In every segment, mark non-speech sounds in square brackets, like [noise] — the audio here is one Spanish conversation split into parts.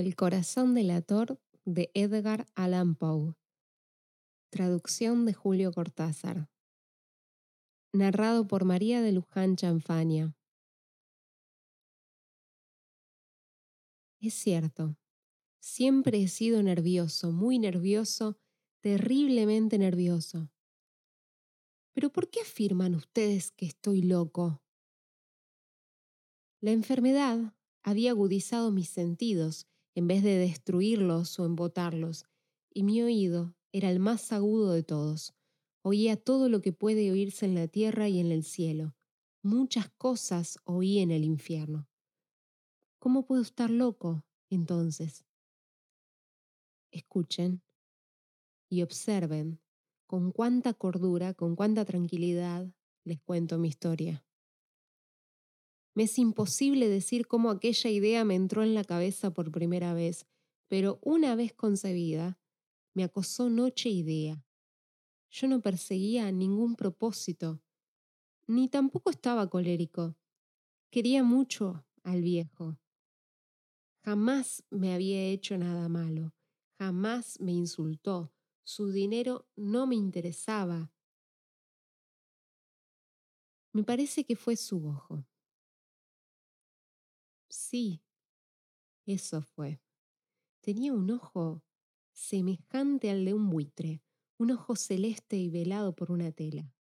El corazón del ator de Edgar Allan Poe. Traducción de Julio Cortázar. Narrado por María de Luján Chanfania. Es cierto, siempre he sido nervioso, muy nervioso, terriblemente nervioso. Pero ¿por qué afirman ustedes que estoy loco? La enfermedad había agudizado mis sentidos en vez de destruirlos o embotarlos, y mi oído era el más agudo de todos. Oía todo lo que puede oírse en la tierra y en el cielo. Muchas cosas oí en el infierno. ¿Cómo puedo estar loco entonces? Escuchen y observen con cuánta cordura, con cuánta tranquilidad les cuento mi historia. Me es imposible decir cómo aquella idea me entró en la cabeza por primera vez, pero una vez concebida, me acosó noche y día. Yo no perseguía ningún propósito, ni tampoco estaba colérico. Quería mucho al viejo. Jamás me había hecho nada malo, jamás me insultó, su dinero no me interesaba. Me parece que fue su ojo. Sí, eso fue. Tenía un ojo semejante al de un buitre, un ojo celeste y velado por una tela.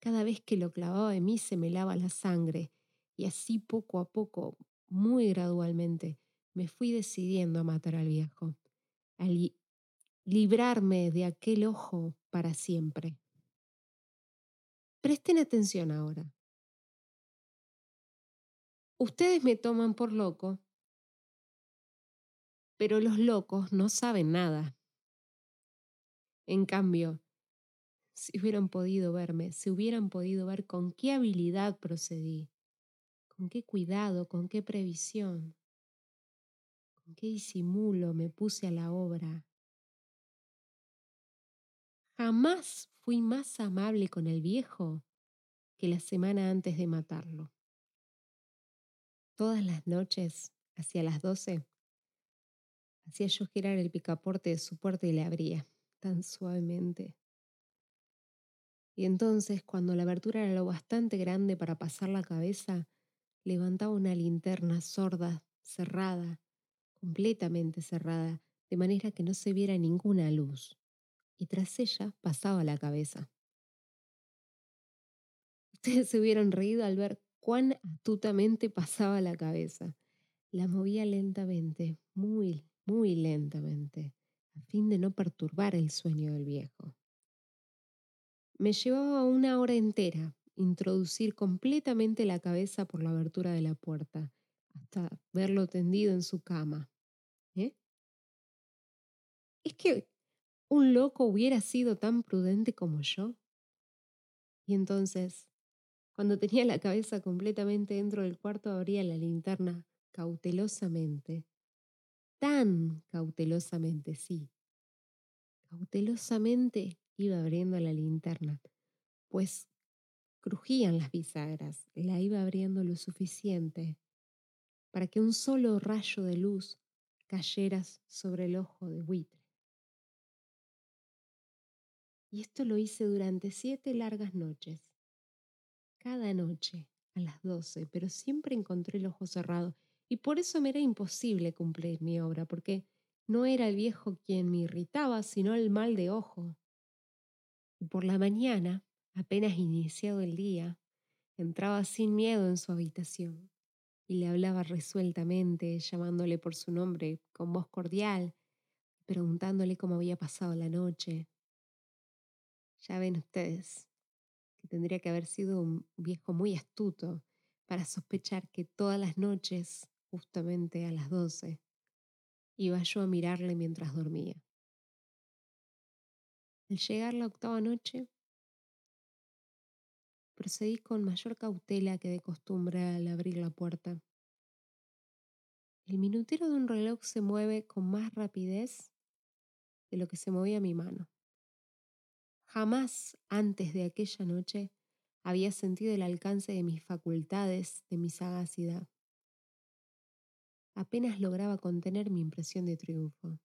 Cada vez que lo clavaba en mí se me lava la sangre, y así poco a poco, muy gradualmente, me fui decidiendo a matar al viejo, a librarme de aquel ojo para siempre. Presten atención ahora. Ustedes me toman por loco, pero los locos no saben nada. En cambio, si hubieran podido verme, si hubieran podido ver con qué habilidad procedí, con qué cuidado, con qué previsión, con qué disimulo me puse a la obra. Jamás fui más amable con el viejo que la semana antes de matarlo. Todas las noches, hacia las doce, hacía yo girar el picaporte de su puerta y le abría, tan suavemente. Y entonces, cuando la abertura era lo bastante grande para pasar la cabeza, levantaba una linterna sorda, cerrada, completamente cerrada, de manera que no se viera ninguna luz, y tras ella pasaba la cabeza. Ustedes se hubieran reído al ver cuán astutamente pasaba la cabeza. La movía lentamente, muy, muy lentamente, a fin de no perturbar el sueño del viejo. Me llevaba una hora entera introducir completamente la cabeza por la abertura de la puerta, hasta verlo tendido en su cama. ¿Eh? ¿Es que un loco hubiera sido tan prudente como yo? Y entonces cuando tenía la cabeza completamente dentro del cuarto, abría la linterna cautelosamente. Tan cautelosamente, sí. Cautelosamente iba abriendo la linterna, pues crujían las bisagras. La iba abriendo lo suficiente para que un solo rayo de luz cayera sobre el ojo de buitre. Y esto lo hice durante siete largas noches cada noche a las doce, pero siempre encontré el ojo cerrado y por eso me era imposible cumplir mi obra, porque no era el viejo quien me irritaba, sino el mal de ojo. Y por la mañana, apenas iniciado el día, entraba sin miedo en su habitación y le hablaba resueltamente, llamándole por su nombre con voz cordial, preguntándole cómo había pasado la noche. Ya ven ustedes, tendría que haber sido un viejo muy astuto para sospechar que todas las noches, justamente a las doce, iba yo a mirarle mientras dormía. Al llegar la octava noche, procedí con mayor cautela que de costumbre al abrir la puerta. El minutero de un reloj se mueve con más rapidez de lo que se movía mi mano. Jamás antes de aquella noche había sentido el alcance de mis facultades, de mi sagacidad. Apenas lograba contener mi impresión de triunfo.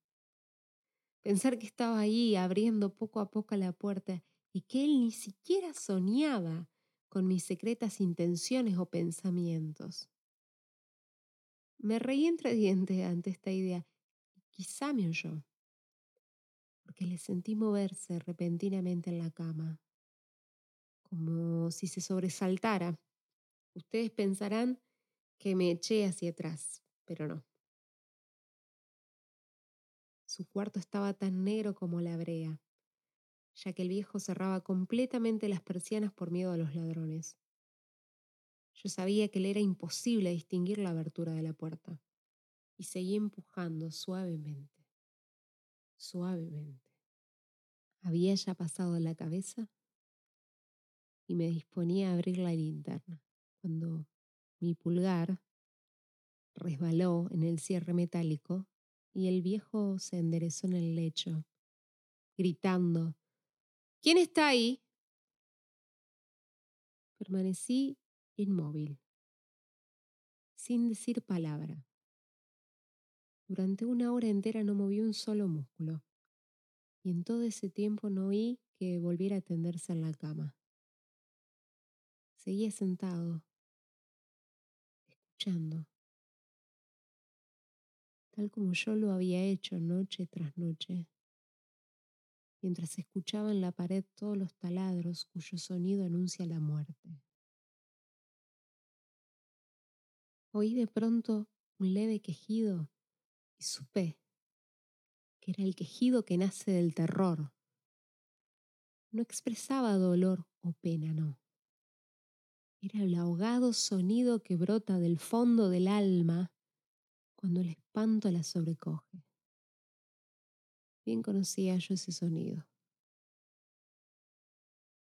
Pensar que estaba ahí abriendo poco a poco la puerta y que él ni siquiera soñaba con mis secretas intenciones o pensamientos. Me reí entre dientes ante esta idea quizá me oyó, porque le sentí moverse repentinamente en la cama, como si se sobresaltara. Ustedes pensarán que me eché hacia atrás, pero no. Su cuarto estaba tan negro como la brea, ya que el viejo cerraba completamente las persianas por miedo a los ladrones. Yo sabía que le era imposible distinguir la abertura de la puerta y seguí empujando suavemente, suavemente. Había ya pasado la cabeza y me disponía a abrir la linterna cuando mi pulgar resbaló en el cierre metálico y el viejo se enderezó en el lecho, gritando, ¿Quién está ahí? Permanecí inmóvil, sin decir palabra. Durante una hora entera no moví un solo músculo, y en todo ese tiempo no oí que volviera a tenderse en la cama. Seguía sentado, escuchando, tal como yo lo había hecho noche tras noche, mientras escuchaba en la pared todos los taladros cuyo sonido anuncia la muerte. Oí de pronto un leve quejido y supe que era el quejido que nace del terror. No expresaba dolor o pena, no. Era el ahogado sonido que brota del fondo del alma cuando el espanto la sobrecoge. Bien conocía yo ese sonido.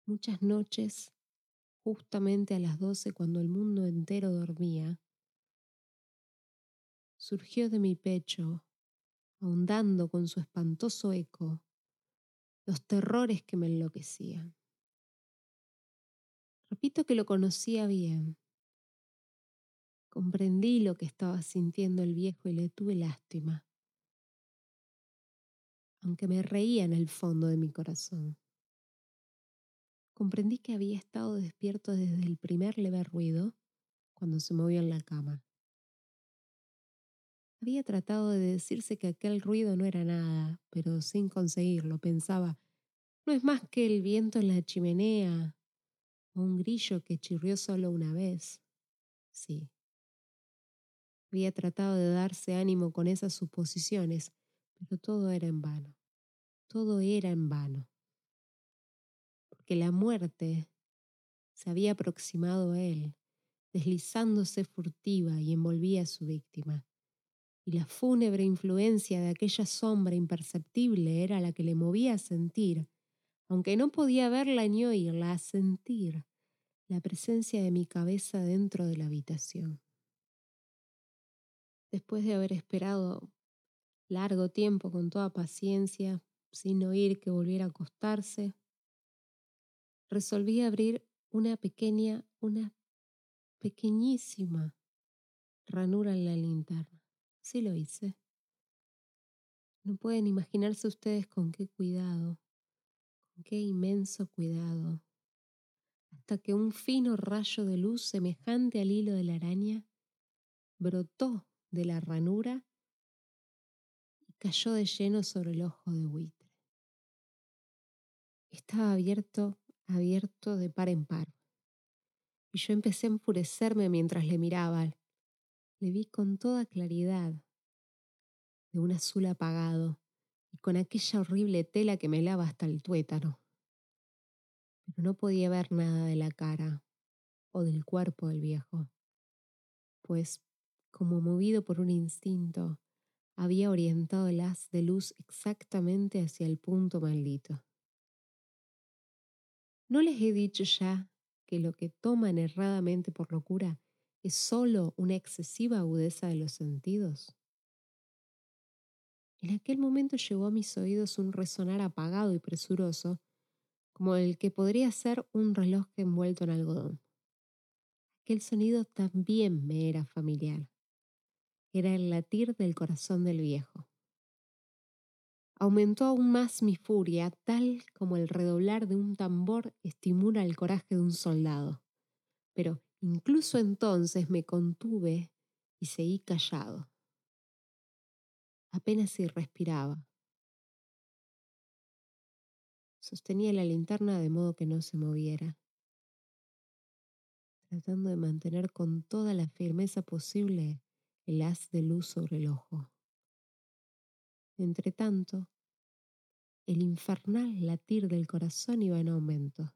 Muchas noches, justamente a las doce cuando el mundo entero dormía, surgió de mi pecho, ahondando con su espantoso eco los terrores que me enloquecían. Repito que lo conocía bien. Comprendí lo que estaba sintiendo el viejo y le tuve lástima, aunque me reía en el fondo de mi corazón. Comprendí que había estado despierto desde el primer leve ruido cuando se movió en la cama. Había tratado de decirse que aquel ruido no era nada, pero sin conseguirlo. Pensaba, no es más que el viento en la chimenea o un grillo que chirrió solo una vez. Sí. Había tratado de darse ánimo con esas suposiciones, pero todo era en vano. Todo era en vano. Porque la muerte se había aproximado a él, deslizándose furtiva y envolvía a su víctima y la fúnebre influencia de aquella sombra imperceptible era la que le movía a sentir, aunque no podía verla ni oírla, a sentir la presencia de mi cabeza dentro de la habitación. Después de haber esperado largo tiempo con toda paciencia, sin oír que volviera a acostarse, resolví abrir una pequeña, una pequeñísima ranura en la linterna. Sí lo hice. No pueden imaginarse ustedes con qué cuidado, con qué inmenso cuidado, hasta que un fino rayo de luz semejante al hilo de la araña brotó de la ranura y cayó de lleno sobre el ojo de buitre. Estaba abierto, abierto de par en par. Y yo empecé a enfurecerme mientras le miraba, le vi con toda claridad, de un azul apagado y con aquella horrible tela que me lava hasta el tuétano. Pero no podía ver nada de la cara o del cuerpo del viejo, pues, como movido por un instinto, había orientado el haz de luz exactamente hacia el punto maldito. ¿No les he dicho ya que lo que toman erradamente por locura es solo una excesiva agudeza de los sentidos? En aquel momento llegó a mis oídos un resonar apagado y presuroso, como el que podría ser un reloj envuelto en algodón. Aquel sonido también me era familiar. era el latir del corazón del viejo. Aumentó aún más mi furia, tal como el redoblar de un tambor estimula el coraje de un soldado. Pero incluso entonces me contuve y seguí callado. Apenas si respiraba. Sostenía la linterna de modo que no se moviera, tratando de mantener con toda la firmeza posible el haz de luz sobre el ojo. Entretanto, el infernal latir del corazón iba en aumento.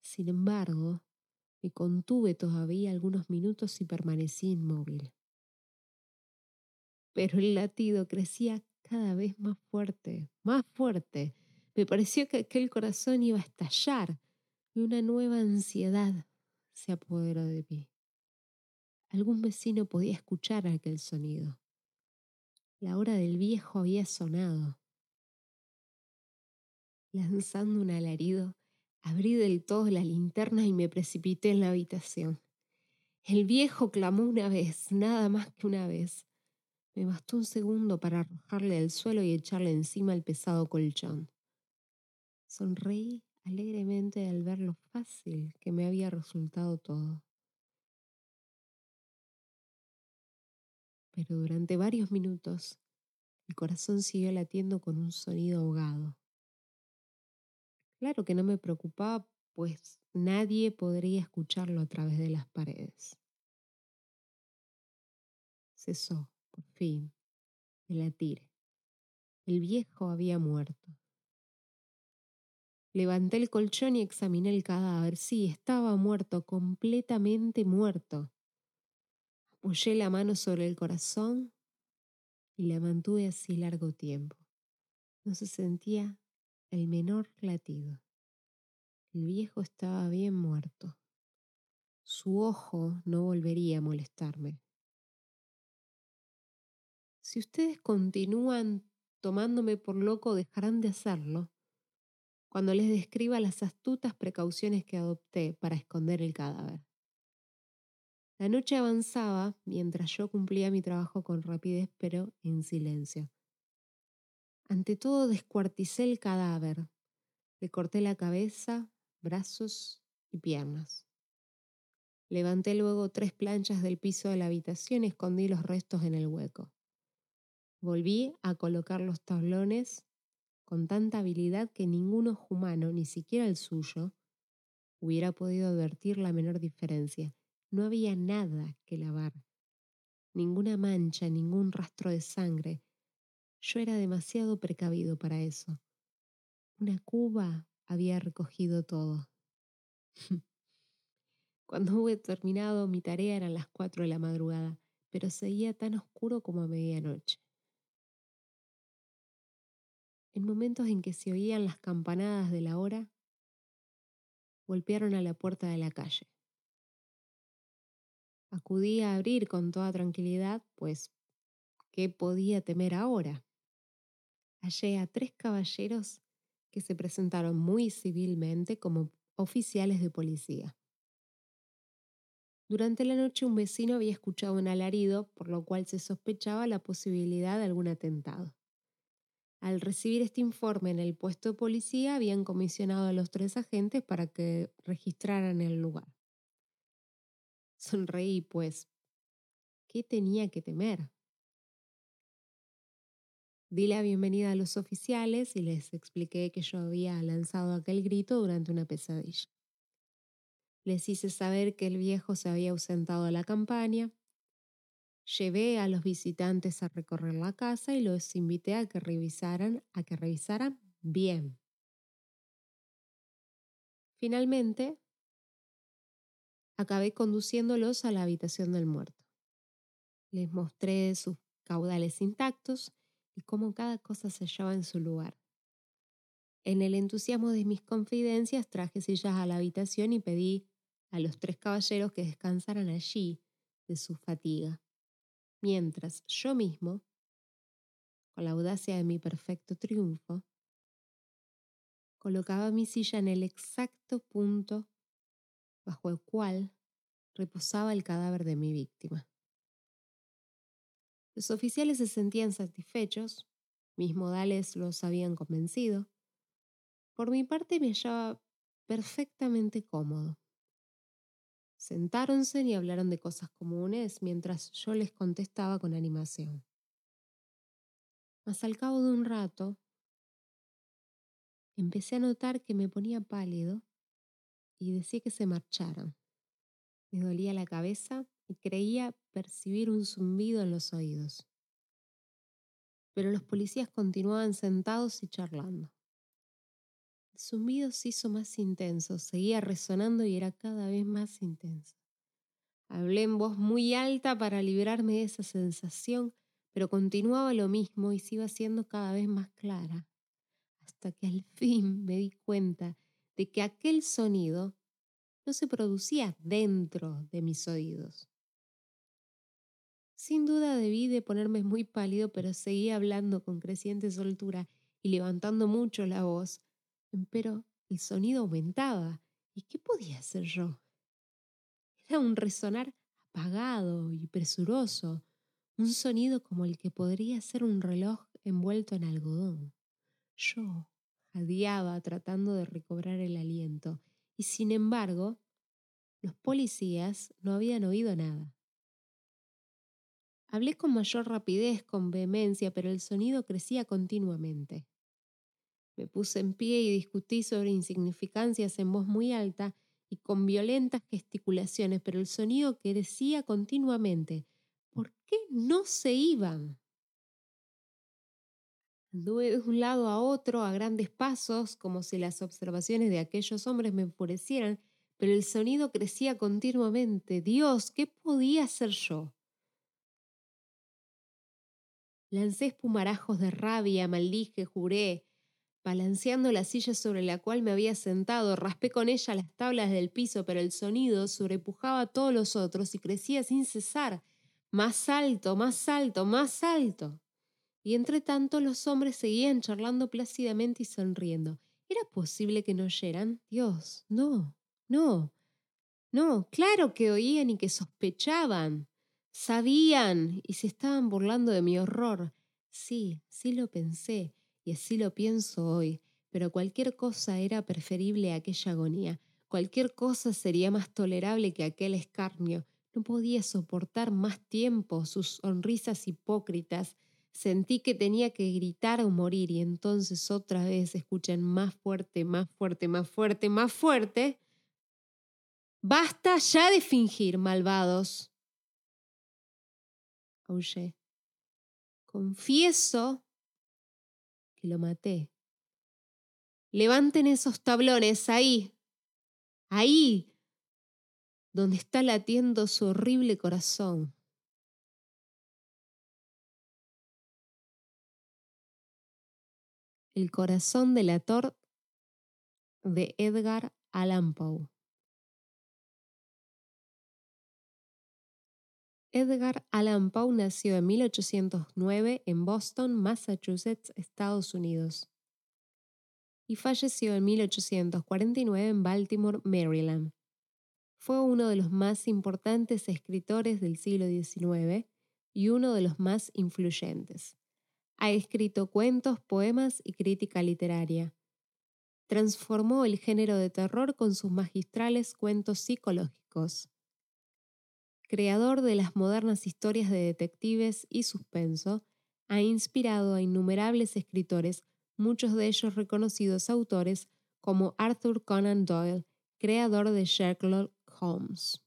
Sin embargo, me contuve todavía algunos minutos y permanecí inmóvil. Pero el latido crecía cada vez más fuerte, más fuerte. Me pareció que aquel corazón iba a estallar y una nueva ansiedad se apoderó de mí. Algún vecino podía escuchar aquel sonido. La hora del viejo había sonado. Lanzando un alarido, abrí del todo la linterna y me precipité en la habitación. El viejo clamó una vez, nada más que una vez. Me bastó un segundo para arrojarle al suelo y echarle encima el pesado colchón. Sonreí alegremente al ver lo fácil que me había resultado todo. pero durante varios minutos el corazón siguió latiendo con un sonido ahogado. Claro que no me preocupaba, pues nadie podría escucharlo a través de las paredes. Cesó, por fin, el latir. El viejo había muerto. Levanté el colchón y examiné el cadáver. Sí, estaba muerto, completamente muerto. Apoyé la mano sobre el corazón y la mantuve así largo tiempo. No se sentía el menor latido. El viejo estaba bien muerto. Su ojo no volvería a molestarme. Si ustedes continúan tomándome por loco, dejarán de hacerlo cuando les describa las astutas precauciones que adopté para esconder el cadáver. La noche avanzaba mientras yo cumplía mi trabajo con rapidez pero en silencio. Ante todo descuarticé el cadáver, le corté la cabeza, brazos y piernas. Levanté luego tres planchas del piso de la habitación y escondí los restos en el hueco. Volví a colocar los tablones con tanta habilidad que ningún ojo humano, ni siquiera el suyo, hubiera podido advertir la menor diferencia. No había nada que lavar, ninguna mancha, ningún rastro de sangre. Yo era demasiado precavido para eso. Una cuba había recogido todo. [laughs] Cuando hube terminado mi tarea eran las cuatro de la madrugada, pero seguía tan oscuro como a medianoche. En momentos en que se oían las campanadas de la hora, golpearon a la puerta de la calle. Acudí a abrir con toda tranquilidad, pues, ¿qué podía temer ahora? Hallé a tres caballeros que se presentaron muy civilmente como oficiales de policía. Durante la noche un vecino había escuchado un alarido, por lo cual se sospechaba la posibilidad de algún atentado. Al recibir este informe en el puesto de policía, habían comisionado a los tres agentes para que registraran el lugar. Sonreí, pues, ¿qué tenía que temer? Di la bienvenida a los oficiales y les expliqué que yo había lanzado aquel grito durante una pesadilla. Les hice saber que el viejo se había ausentado de la campaña. Llevé a los visitantes a recorrer la casa y los invité a que revisaran, a que revisaran bien. Finalmente, acabé conduciéndolos a la habitación del muerto. Les mostré sus caudales intactos y cómo cada cosa se hallaba en su lugar. En el entusiasmo de mis confidencias traje sillas a la habitación y pedí a los tres caballeros que descansaran allí de su fatiga, mientras yo mismo, con la audacia de mi perfecto triunfo, colocaba mi silla en el exacto punto bajo el cual reposaba el cadáver de mi víctima. Los oficiales se sentían satisfechos, mis modales los habían convencido. Por mi parte me hallaba perfectamente cómodo. Sentáronse y hablaron de cosas comunes mientras yo les contestaba con animación. Mas al cabo de un rato, empecé a notar que me ponía pálido y decía que se marcharan. Me dolía la cabeza y creía percibir un zumbido en los oídos. Pero los policías continuaban sentados y charlando. El zumbido se hizo más intenso, seguía resonando y era cada vez más intenso. Hablé en voz muy alta para librarme de esa sensación, pero continuaba lo mismo y se iba haciendo cada vez más clara, hasta que al [laughs] fin me di cuenta de que aquel sonido no se producía dentro de mis oídos. Sin duda debí de ponerme muy pálido, pero seguía hablando con creciente soltura y levantando mucho la voz. Pero el sonido aumentaba. ¿Y qué podía hacer yo? Era un resonar apagado y presuroso, un sonido como el que podría ser un reloj envuelto en algodón. Yo jadeaba tratando de recobrar el aliento y sin embargo, los policías no habían oído nada. Hablé con mayor rapidez, con vehemencia, pero el sonido crecía continuamente. Me puse en pie y discutí sobre insignificancias en voz muy alta y con violentas gesticulaciones, pero el sonido crecía continuamente. ¿Por qué no se iban? Anduve de un lado a otro a grandes pasos, como si las observaciones de aquellos hombres me enfurecieran, pero el sonido crecía continuamente. Dios, ¿qué podía hacer yo? Lancé espumarajos de rabia, maldije, juré, balanceando la silla sobre la cual me había sentado, raspé con ella las tablas del piso, pero el sonido sobrepujaba a todos los otros y crecía sin cesar, más alto, más alto, más alto. Y entre tanto los hombres seguían charlando plácidamente y sonriendo. ¿Era posible que no oyeran? Dios, no, no, no, claro que oían y que sospechaban. Sabían y se estaban burlando de mi horror. Sí, sí lo pensé, y así lo pienso hoy, pero cualquier cosa era preferible a aquella agonía. Cualquier cosa sería más tolerable que aquel escarnio. No podía soportar más tiempo sus sonrisas hipócritas. Sentí que tenía que gritar o morir y entonces otra vez escuchan más fuerte, más fuerte, más fuerte, más fuerte. Basta ya de fingir, malvados. Confieso que lo maté. Levanten esos tablones ahí, ahí, donde está latiendo su horrible corazón. El corazón del ator de Edgar Allan Poe. Edgar Allan Poe nació en 1809 en Boston, Massachusetts, Estados Unidos, y falleció en 1849 en Baltimore, Maryland. Fue uno de los más importantes escritores del siglo XIX y uno de los más influyentes. Ha escrito cuentos, poemas y crítica literaria. Transformó el género de terror con sus magistrales cuentos psicológicos creador de las modernas historias de detectives y suspenso, ha inspirado a innumerables escritores, muchos de ellos reconocidos autores como Arthur Conan Doyle, creador de Sherlock Holmes.